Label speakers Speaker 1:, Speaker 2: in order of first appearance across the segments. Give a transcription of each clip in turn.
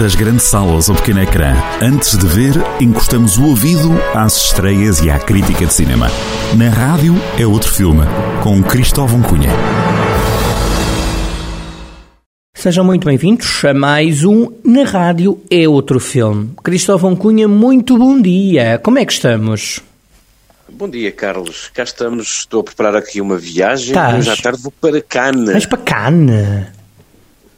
Speaker 1: Das grandes salas ao pequeno ecrã, antes de ver, encostamos o ouvido às estreias e à crítica de cinema. Na rádio é outro filme, com Cristóvão Cunha.
Speaker 2: Sejam muito bem-vindos a mais um Na Rádio é Outro Filme. Cristóvão Cunha, muito bom dia. Como é que estamos?
Speaker 3: Bom dia, Carlos. Cá estamos. Estou a preparar aqui uma viagem.
Speaker 2: Tás.
Speaker 3: Hoje à tarde vou para Cannes.
Speaker 2: Vais para Cannes?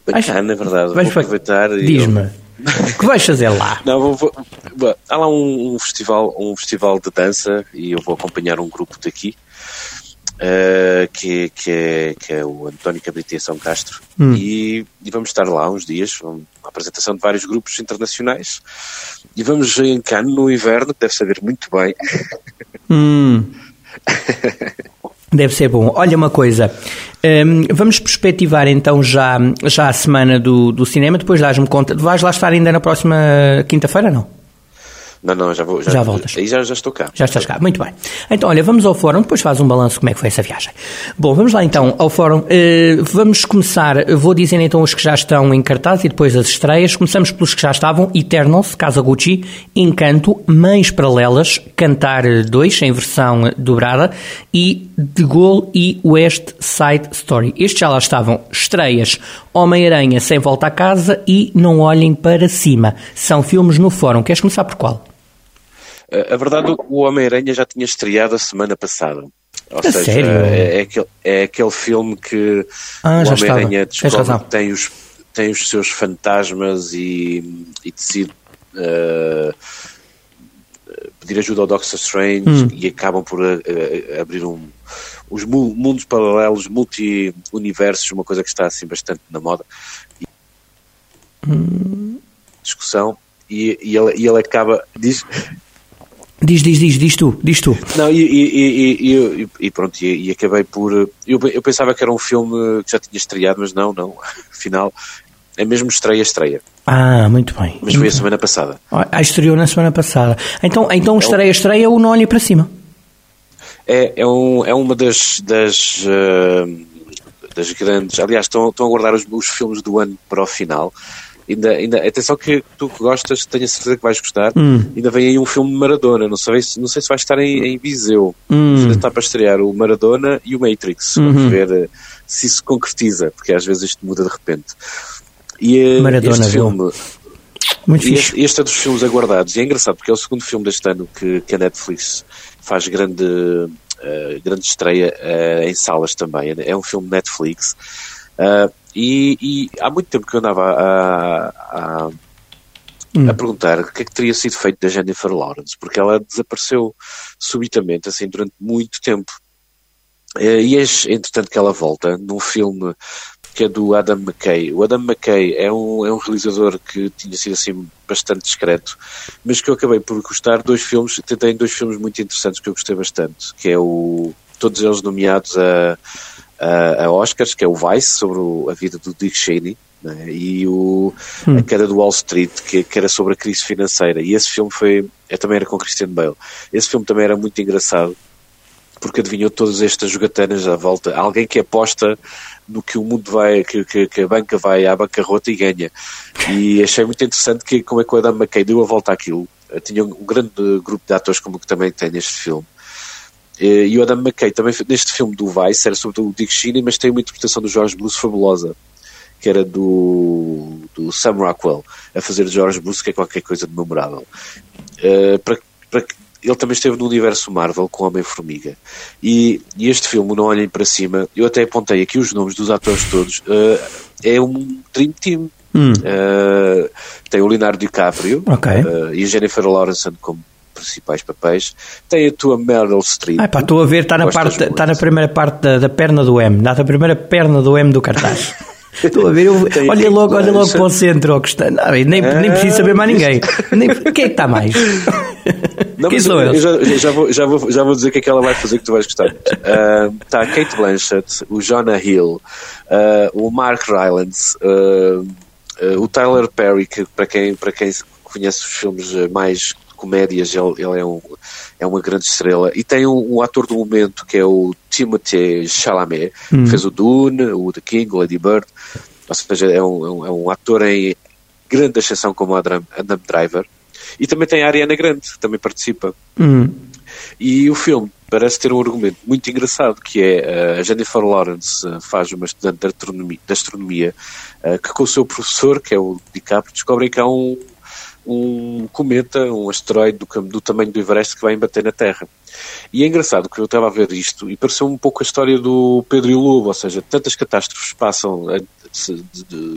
Speaker 3: Para Cannes, é verdade.
Speaker 2: Vais
Speaker 3: vou
Speaker 2: para-
Speaker 3: aproveitar e...
Speaker 2: Diz-me. O que vais fazer lá?
Speaker 3: Não, vou, vou- há lá um, um festival, um festival de dança e eu vou acompanhar um grupo daqui eh, que, que, é, que é o António Cabrita São Castro
Speaker 2: Hum.
Speaker 3: e, e vamos estar lá uns dias, uma apresentação de vários grupos internacionais e vamos em Cannes no inverno, que deve saber muito bem.
Speaker 2: Hum. Deve ser bom. Olha uma coisa, hum, vamos perspectivar então já, já a semana do, do cinema, depois dás-me conta. Vais lá estar ainda na próxima quinta-feira, não?
Speaker 3: Não, não, já vou. Já,
Speaker 2: Já voltas.
Speaker 3: Aí já, já estou cá.
Speaker 2: Já estás cá, muito bem. Então, olha, vamos ao fórum, depois faz um balanço como é que foi essa viagem. Bom, vamos lá então ao fórum. Eh, vamos começar, vou dizer então os que já estão em cartaz e depois as estreias. Começamos pelos que já estavam: Eternals, Casa Gucci, Encanto, Mães Paralelas, Cantar 2, em versão dobrada, e The Gaulle e West Side Story. Estes já lá estavam. Estreias: Homem-Aranha Sem Volta a Casa e Não Olhem para Cima. São filmes no fórum. Queres começar por qual?
Speaker 3: A a verdade, o Homem-Aranha já tinha estreado a semana passada. Ou
Speaker 2: A
Speaker 3: seja,
Speaker 2: sério?
Speaker 3: É, é aquele, é aquele filme que
Speaker 2: Ah,
Speaker 3: o. Homem-Aranha descobre que tem os, tem os seus fantasmas e, e decide eh, pedir ajuda ao Doctor Strange
Speaker 2: Hum.
Speaker 3: e acabam por eh, eh, abrir um, os mu- mundos paralelos, multi-universos, uma coisa que está assim bastante na moda. E- Discussão. E, e, ele, e ele acaba. Diz,
Speaker 2: Diz, diz, diz, diz tu, diz tu.
Speaker 3: não, e, e, e, e, pronto, e, acabei por. Eu, eu pensava que era um filme que já tinha estreado, mas não, não. Afinal, é mesmo estreia, estreia.
Speaker 2: Ah, muito bem.
Speaker 3: Mas foi a semana passada.
Speaker 2: Ah, estreou na semana passada. Então, então estreia, estreia, o Não Olhe para Cima.
Speaker 3: É, é, um, é uma das. das, eh, das grandes. Aliás, estão, estão a guardar os, os filmes do ano para o final. Ainda, ainda, atenção que tu que gostas, tenho a certeza que vais gostar.
Speaker 2: Hum.
Speaker 3: Ainda vem aí um filme de Maradona. Não sei, se- não sei se vai estar em, em Viseu.
Speaker 2: Hum.
Speaker 3: Ainda está para estrear o Maradona e o Matrix.
Speaker 2: Uhum.
Speaker 3: Vamos ver eh, se isso concretiza, porque às vezes isto muda de repente. E eh,
Speaker 2: Maradona,
Speaker 3: este
Speaker 2: viu?
Speaker 3: filme,
Speaker 2: Muito
Speaker 3: e este, este é dos filmes aguardados. E é engraçado porque é o segundo filme deste ano que, que a Netflix faz grande, eh, grande estreia eh, em salas também. É um filme Netflix. Ah, e, e há muito tempo que eu andava a, a,
Speaker 2: Hum.
Speaker 3: a perguntar o que é que teria sido feito da Jennifer Lawrence, porque ela desapareceu subitamente, assim, durante muito tempo. Eh, E é, entretanto, que ela volta num filme que é do Adam McKay. O Adam McKay é um, é um realizador que tinha sido assim bastante discreto, mas que eu acabei por gostar dois filmes, tem dois filmes muito interessantes que eu gostei bastante, que é o todos eles nomeados a, a, a Oscars, que é o Vice, sobre o- a vida do Dick Cheney, né, e o A Queda do Wall Street, que, que era sobre a crise financeira. E esse filme foi, é, também era com Christian Bale. Esse filme também era muito engraçado, porque adivinhou todas estas jogatanas à volta. Alguém que aposta no que o mundo vai, que, que, que a banca vai à bancarrota e ganha. E achei muito interessante que como é que o Adam McKay deu a volta àquilo. Tinha um grande grupo de atores como que também tem neste filme. Eh, E o Adam McKay também neste filme do Vice era sobre o Dick Cheney, mas tem uma interpretação do George Bruce fabulosa, que era do, do Sam Rockwell, a fazer de George Bruce, que é qualquer coisa de memorável. Eh, para, para ele também esteve no universo Marvel com Homem-Formiga. E, e este filme, Não Olhem para Cima, eu até apontei aqui os nomes dos atores todos, eh, é um Dream Team.
Speaker 2: Hum.
Speaker 3: Eh, tem o Leonardo DiCaprio
Speaker 2: Ok.
Speaker 3: eh, e a Jennifer Lawrence como principais papéis. Tem a tua Meryl Streep.
Speaker 2: Ah, pá, estou a ver, está na, parte, está na primeira parte da, da perna do M. Na primeira perna do M do cartaz. Estou a ver, eu- olha logo, olha logo para o centro, que está, não, nem, nem
Speaker 3: Ah,
Speaker 2: preciso saber mais ninguém. Nem, quem é que está mais?
Speaker 3: Não,
Speaker 2: Quem são
Speaker 3: eu, eu já, já, vou, já, vou, já vou dizer o que é que ela vai fazer que tu vais gostar. Está a Kate Blanchett, o Jonah Hill, ah, o Mark Rylance, ah, o Tyler Perry, que para quem, para quem conhece os filmes mais comédias, ele, ele é, um, é uma grande estrela. E tem um, um ator do momento que é o Timothée Chalamet, que fez o Dune, o The King, o Lady Bird. Ou seja, é um, é um, é um ator em grande exceção como Adam, Adam Driver. E também tem a Ariana Grande, que também participa.
Speaker 2: Hum.
Speaker 3: E o filme parece ter um argumento muito engraçado, que é uh, a Jennifer Lawrence uh, faz uma estudante de astronomia, de astronomia uh, que com o seu professor, que é o DiCaprio, descobrem que há um, um cometa, um asteroide do, do, tamanho do Everest que vai embater na Terra. E é engraçado que eu estava a ver isto e pareceu um pouco a história do Pedro e o Lobo, ou seja, tantas catástrofes passam, se,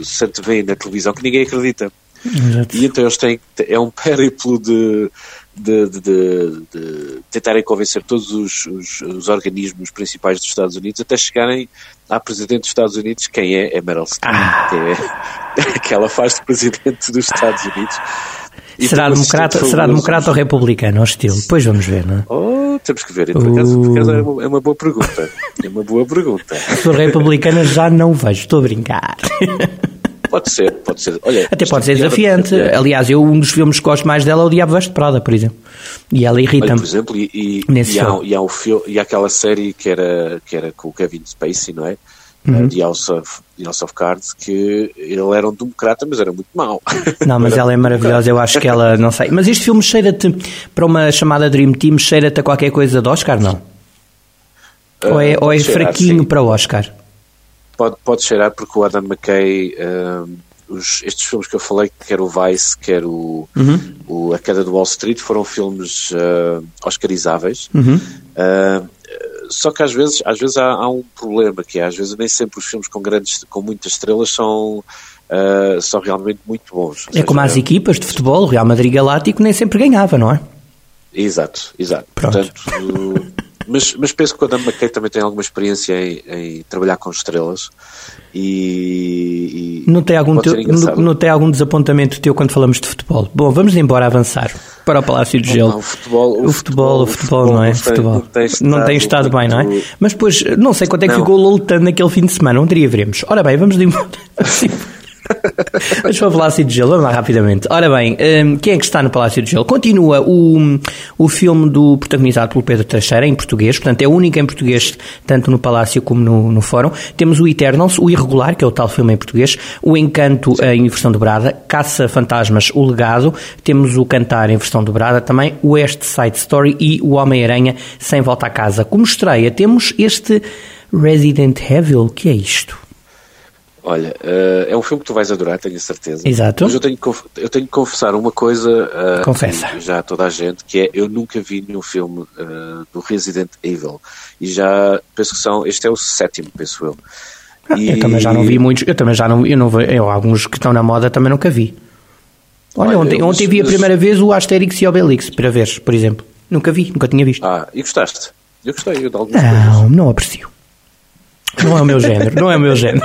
Speaker 3: se vê na televisão que ninguém acredita. Exato. E então eles têm, é um périplo de, de, de, de, tentarem convencer todos os, os, os, organismos principais dos Estados Unidos até chegarem à Presidente dos Estados Unidos, quem é? É Meryl Streep, ah. que, é, que ela faz de Presidente dos Estados Unidos.
Speaker 2: E será democrata, será democrata ou republicano, ao estilo? Depois vamos ver, não é?
Speaker 3: Oh, temos que ver. Por acaso, por acaso é, uma, é uma boa pergunta. É uma boa pergunta.
Speaker 2: For republicana já não vejo, estou a brincar.
Speaker 3: Pode ser, pode ser. Olha,
Speaker 2: Até pode ser desafiante. Aliás, eu um dos filmes que gosto mais dela é o Diabo Veste Prada, por exemplo. E ela irrita-me.
Speaker 3: Por exemplo, e, e, e, há, e, há um filme, e há aquela série que era, que era com o Kevin Spacey, não é? Uhum. The, House of, House of Cards, que ele era um democrata, mas era muito mau.
Speaker 2: Não, mas ela é maravilhosa, eu acho que ela, não sei. Mas este filme cheira-te, para uma chamada Dream Team, cheira-te a qualquer coisa de Oscar, não? Uh, ou é, ou é fraquinho para o Oscar?
Speaker 3: Pode, pode cheirar porque o Adam McKay, uh, os, estes filmes que eu falei, quer o Vice, quer o, uhum. o A Queda do Wall Street, foram filmes uh, oscarizáveis. Uhum. Uh, só que às vezes, às vezes há, há, um problema, que é, às vezes nem sempre os filmes com grandes, com muitas estrelas são, uh, são realmente muito bons.
Speaker 2: é seja, como as equipas de futebol, o Real Madrid Galáctico nem sempre ganhava, não é?
Speaker 3: Exato, exato. Pronto. Portanto, mas, mas penso que o Adam McKay também tem alguma experiência em, em trabalhar com estrelas e,
Speaker 2: e não, tem algum teu, não, não, tem algum desapontamento teu quando falamos de futebol? Bom, vamos embora avançar para o Palácio de Gelo. Não,
Speaker 3: o, futebol,
Speaker 2: o, o, futebol, o, futebol, futebol, não é? Futebol. Não tem, estado, não tem estado bem, não é? Mas depois, não sei quanto é que não. ficou o Lolitano naquele fim de semana, um dia veremos. Ora bem, vamos de embora. Vamos para o Palácio de Gelo, vamos lá rapidamente. Ora bem, um, quem é que está no Palácio de Gelo? Continua o, o filme do protagonizado pelo Pedro Teixeira, em português, portanto é o único em português, tanto no Palácio como no, no Fórum. Temos o Eternals, o Irregular, que é o tal filme em português, o Encanto em versão dobrada, Caça Fantasmas, o Legado, temos o Cantar em versão dobrada, também o West Side Story e o Homem-Aranha sem volta a casa. Como estreia, temos este Resident Evil, que é isto?
Speaker 3: Olha, uh, é um filme que tu vais adorar, tenho certeza.
Speaker 2: Exato.
Speaker 3: Mas eu tenho, eu tenho que confessar uma coisa uh,
Speaker 2: Confessa.
Speaker 3: já a toda a gente, que é eu nunca vi nenhum filme uh, do Resident Evil. E já penso que são, este é o sétimo, penso eu.
Speaker 2: Ah, e... Eu também já não vi muitos, eu também já não, eu não eu, alguns que estão na moda também nunca vi. Olha, Olha ontem, ontem vi a primeira vez o Asterix e Obelix, para ver, por exemplo. Nunca vi, nunca tinha visto.
Speaker 3: Ah, e gostaste? Eu gostei eu de alguns
Speaker 2: Não, coisas. não aprecio. Não é o meu género, não é o meu género.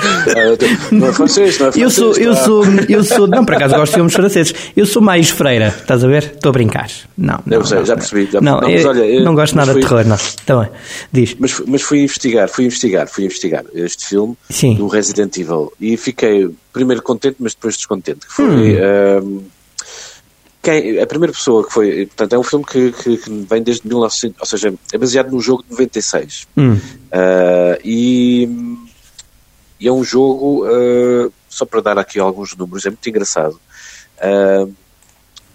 Speaker 3: Não é francês, não é francês.
Speaker 2: Eu sou, eu tá? sou, eu sou, não, por acaso gosto de filmes franceses. Eu sou mais freira, estás a ver? Estou a brincar. Não, não,
Speaker 3: eu sei,
Speaker 2: não,
Speaker 3: já percebi. Já,
Speaker 2: não, não, mas, olha, eu, não gosto nada fui, de terror, não. Então, diz.
Speaker 3: Mas, mas fui investigar, fui investigar, fui investigar este filme
Speaker 2: Sim.
Speaker 3: do Resident Evil e fiquei primeiro contente, mas depois descontente. Que foi. Hum. Um, quem, a primeira pessoa que foi, portanto, é um filme que, que, que, vem desde 1900, ou seja, é baseado num jogo de 96. Hum. Uh, e e é um jogo, uh, só para dar aqui alguns números, é muito engraçado. Uh,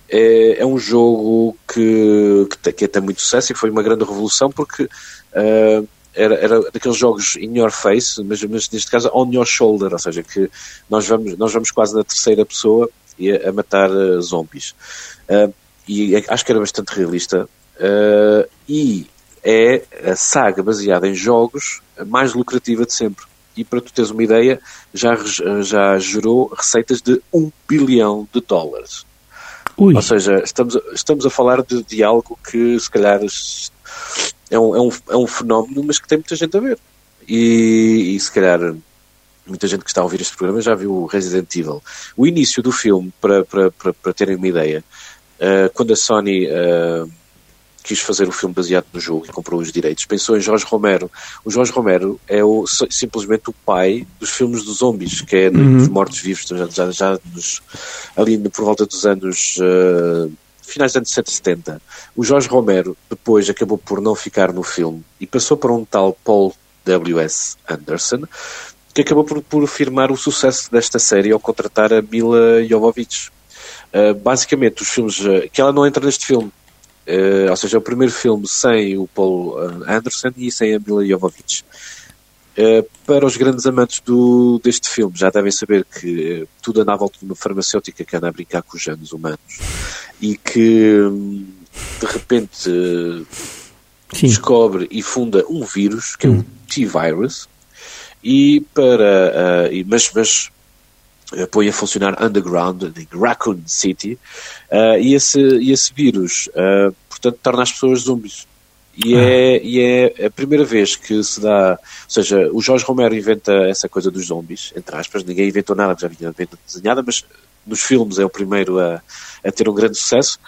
Speaker 3: é, é, um jogo que, que, que tem muito sucesso e foi uma grande revolução porque era, era daqueles jogos in your face, mas, mas, neste caso on your shoulder, ou seja, que nós vamos, nós vamos quase na terceira pessoa a, a matar uh, zombies. Uh, e é, acho que era bastante realista. Uh, e é a saga baseada em jogos mais lucrativa de sempre e para tu teres uma ideia, já, já gerou receitas de 1 bilhão de dólares. Ui. Ou seja, estamos, estamos a falar de, de algo que se calhar é um, é, um, é um fenómeno, mas que tem muita gente a ver. E, e se calhar muita gente que está a ouvir este programa já viu o Resident Evil. O início do filme, para, para, para, para terem uma ideia, uh, quando a Sony uh, quis fazer o filme baseado no jogo e comprou os direitos. Pensou em Jorge Romero. O Jorge Romero é o, simplesmente o pai dos filmes dos zombies, que é uhum. dos mortos-vivos, já, já, já nos, ali por volta dos anos. Uh, finais dos anos 70. O Jorge Romero depois acabou por não ficar no filme e passou para um tal Paul W.S. Anderson, que acabou por, por afirmar o sucesso desta série ao contratar a Mila Jovovich. Uh, basicamente, os filmes. Uh, que ela não entra neste filme. Uh, ou seja, é o primeiro filme sem o Paul Anderson e sem a Mila Jovovich. para os grandes amantes do, deste filme, já devem saber que tudo anda à volta de uma farmacêutica que anda a brincar com os genes humanos e que hum, de repente Sim. descobre e funda um vírus que é o hum. T-Virus e para uh, mas, mas uh, põe a funcionar underground em Raccoon City uh, e, esse, e esse vírus portanto torna as pessoas zombies e, é, e é a primeira vez que se dá, ou seja, o Jorge Romero inventa essa coisa dos zombies, entre aspas, ninguém inventou nada, já vinha bem desenhada, mas nos filmes é o primeiro a, a ter um grande sucesso.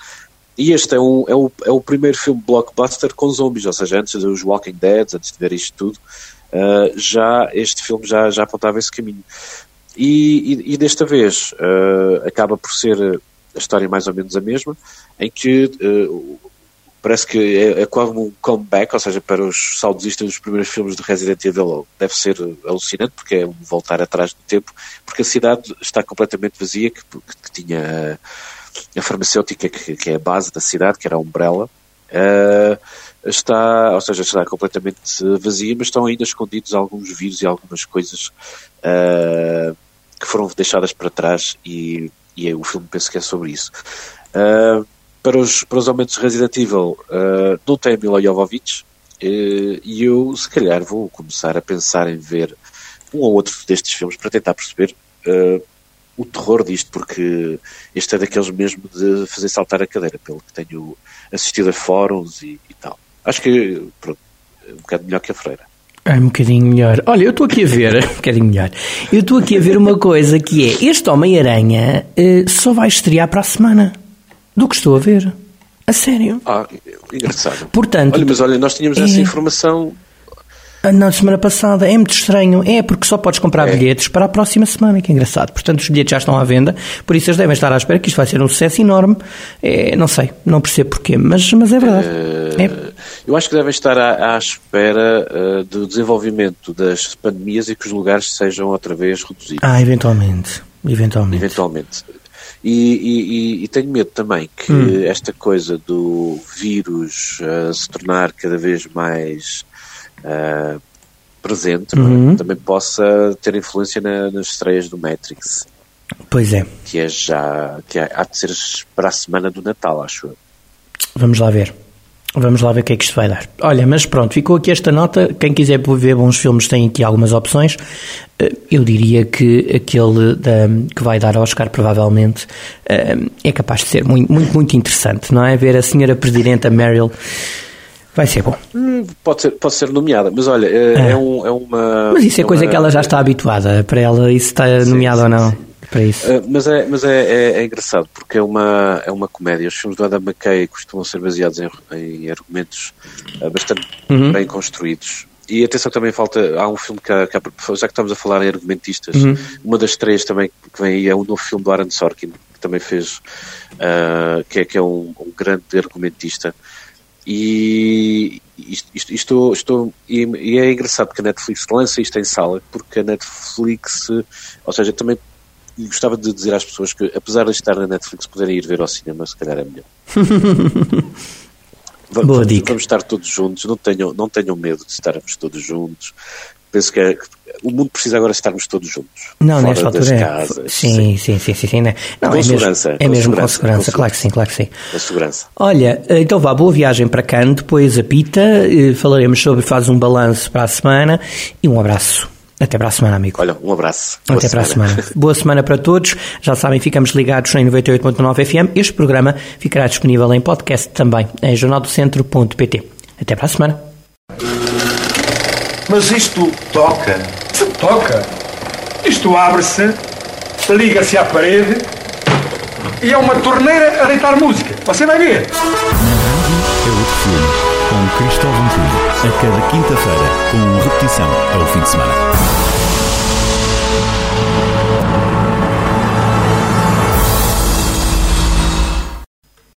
Speaker 3: E este é, um, é, o, é o primeiro filme blockbuster com zombies, ou seja, antes dos Walking Dead, antes de ver isto tudo, uh, já este filme já, já apontava esse caminho. E, e, e desta vez uh, acaba por ser a história mais ou menos a mesma, em que uh, parece que é, é quase um comeback, ou seja, para os saudosistas dos primeiros filmes de Resident Evil deve ser alucinante, porque é um voltar atrás do tempo, porque a cidade está completamente vazia, que, que tinha a farmacêutica, que, que, é a base da cidade, que era a Umbrella, uh, está, ou seja, está completamente vazia, mas estão ainda escondidos alguns vírus e algumas coisas uh, que foram deixadas para trás e, e o filme penso que é sobre isso. Uh, para, os, para os aumentos de Resident Evil, uh, não tem Mila Jovovich e eu, se calhar, vou começar a pensar em ver um ou outro destes filmes para tentar perceber o terror disto, porque este é daqueles mesmo de fazer saltar a cadeira, pelo que tenho assistido a fóruns e, e tal. Acho que pronto, é um bocado melhor que a Freira.
Speaker 2: É um bocadinho melhor. Olha, eu estou aqui a ver, um bocadinho melhor. Eu estou aqui a ver uma coisa que é: este Homem-Aranha uh, só vai estrear para a semana. Do que estou a ver. A sério.
Speaker 3: Ah, engraçado.
Speaker 2: Portanto,
Speaker 3: olha, mas olha, nós tínhamos é... essa informação
Speaker 2: na semana passada. É muito estranho. É porque só podes comprar é. bilhetes para a próxima semana, que é engraçado. Portanto, os bilhetes já estão à venda, por isso eles devem estar à espera que isto vai ser um sucesso enorme. É, não sei, não percebo porquê, mas, mas é verdade.
Speaker 3: Uh, é. Eu acho que devem estar à, à espera uh, do desenvolvimento das pandemias e que os lugares sejam outra vez reduzidos.
Speaker 2: Ah, eventualmente. Eventualmente.
Speaker 3: Eventualmente. E, e, e, tenho medo também que hum. esta coisa do vírus uh, se tornar cada vez mais uh, presente é? uhum. também possa ter influência na, nas estreias do Matrix.
Speaker 2: Pois é.
Speaker 3: Que é já, que há de ser para a semana do Natal, acho eu.
Speaker 2: Vamos lá ver. Vamos lá ver o que é que isto vai dar. Olha, mas pronto, ficou aqui esta nota. Quem quiser ver bons filmes tem aqui algumas opções. Eh, eu diria que aquele da, que vai dar Oscar, provavelmente, eh, é capaz de ser muito, muito, muito interessante, não é? Ver a senhora Presidenta Meryl Vai ser bom.
Speaker 3: Hum, pode, ser, pode ser nomeada, mas olha, é, é. é um, é uma.
Speaker 2: Mas isso é,
Speaker 3: é
Speaker 2: coisa uma, que ela já está habituada. Para ela, isso está sim, nomeado sim, ou não? Sim. Para isso.
Speaker 3: Uh, mas é, mas é, é, é, engraçado porque é uma, é uma comédia. Os filmes do Adam McKay costumam ser baseados em, em argumentos uh, bastante uhum. bem construídos. E atenção também falta, há um filme que, que já que estamos a falar em argumentistas, uhum. uma das três também que vem aí é o novo filme do Aaron Sorkin, que também fez, uh, que, é, que é um, um grande argumentista. E isto, isto, estou, e, e, é engraçado porque a Netflix lança isto em sala, porque a Netflix, ou seja, também gostava de dizer às pessoas que, apesar de estar na Netflix, poderem ir ver ao cinema, se calhar é melhor. vamos,
Speaker 2: Boa dica.
Speaker 3: vamos estar todos juntos, não tenham, não tenham medo de estarmos todos juntos. Penso que é, o mundo precisa agora estarmos todos juntos.
Speaker 2: Não, nesta altura é. Casas, sim, sim, sim, sim, sim, Não, com é
Speaker 3: segurança.
Speaker 2: Mesmo, é mesmo com segurança, claro que sim, claro que sim.
Speaker 3: Com segurança.
Speaker 2: Olha, então vá, boa viagem para Cannes, depois a Pita, eh, falaremos sobre, faz um balanço para a semana e um abraço. Até para a semana, amigo.
Speaker 3: Olha, um abraço.
Speaker 2: Boa Até semana. para a semana. Boa semana para todos. Já sabem, ficamos ligados em 98.9 FM. Este programa ficará disponível em podcast também em jornaldocentro.pt. Até para a semana.
Speaker 4: Mas isto toca. Se toca. Isto abre-se, liga-se à parede e é uma torneira a deitar música. Você vai ver.
Speaker 1: é outro filme, com Cristóvão Cunha, a cada quinta-feira, com repetição ao fim de semana.